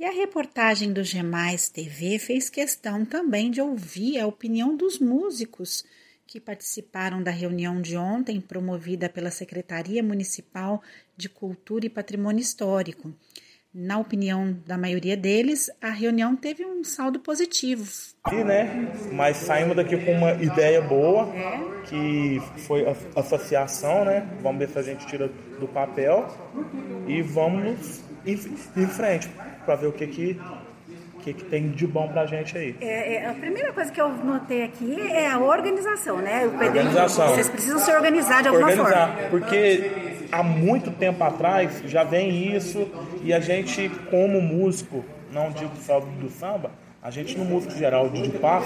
E a reportagem do Gemais TV fez questão também de ouvir a opinião dos músicos que participaram da reunião de ontem, promovida pela Secretaria Municipal de Cultura e Patrimônio Histórico. Na opinião da maioria deles, a reunião teve um saldo positivo. E, né? Mas saímos daqui com uma ideia boa, que foi a associação, né? Vamos ver se a gente tira do papel e vamos em frente para ver o que que que, que tem de bom pra gente aí? É, é, a primeira coisa que eu notei aqui é a organização, né? O organização. Vocês precisam se organizar de alguma Organizar, forma. porque há muito tempo atrás já vem isso e a gente, como músico, não digo só do samba, a gente no músico geral de, paz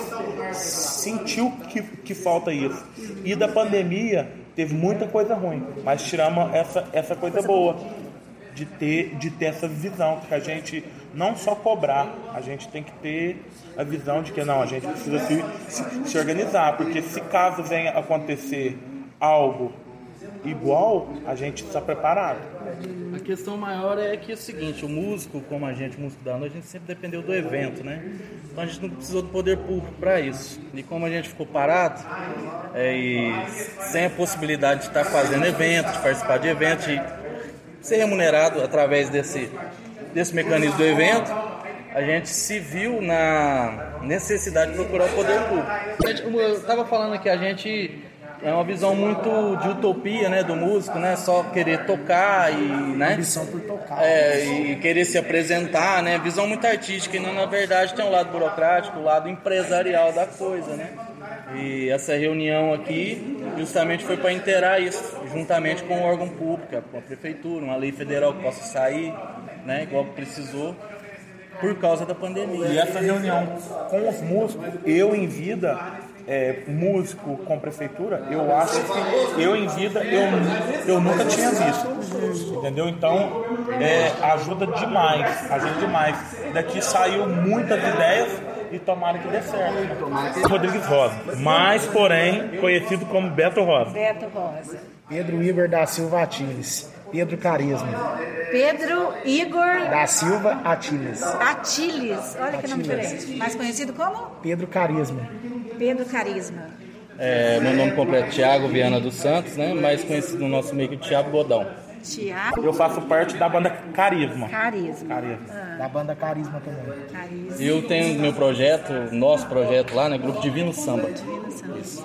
sentiu que, que falta isso. E da pandemia teve muita coisa ruim, mas tiramos essa, essa coisa boa de ter, de ter essa visão, que a gente não só cobrar, a gente tem que ter a visão de que não, a gente precisa se, se, organizar, porque se caso venha acontecer algo igual, a gente está preparado. A questão maior é que é o seguinte, o músico, como a gente, músico da noite, a gente sempre dependeu do evento, né? Então a gente não precisou do poder público para isso. E como a gente ficou parado, é, sem a possibilidade de estar fazendo eventos, de participar de eventos, de ser remunerado através desse, desse mecanismo do evento, a gente se viu na necessidade de procurar o poder público. Eu estava falando que a gente é uma visão muito de utopia, né, do músico, né, só querer tocar e, né, Ambição por tocar. é, e querer se apresentar, né, visão muito artística e não, na verdade tem um lado burocrático, o um lado empresarial da coisa, né. E essa reunião aqui justamente foi para inteirar isso, juntamente com o órgão público, com a prefeitura, uma lei federal que possa sair, né, igual precisou, por causa da pandemia. E essa reunião com os músicos, eu em vida, é, músico com prefeitura, eu acho que eu em vida eu, eu nunca tinha visto. Entendeu? Então é, ajuda demais, ajuda demais. Daqui saiu muitas ideias e tomara que dê certo. Rodrigues Rosa, mais porém conhecido como Beto Rosa. Beto Rosa. Pedro Igor da Silva Atiles. Pedro Carisma. Pedro Igor Da Silva Atiles. Atiles. Olha que nome diferente. Mais conhecido como Pedro Carisma. Pedro Carisma. É, meu nome completo é Thiago Viana dos Santos, né, mais conhecido no nosso meio que Thiago Godão. Tiago Eu faço parte da banda Carisma. Carisma. Carisma. Da banda Carisma também. Carisma. Eu tenho meu projeto, nosso projeto lá, né, Grupo Divino Samba. Divino Santos.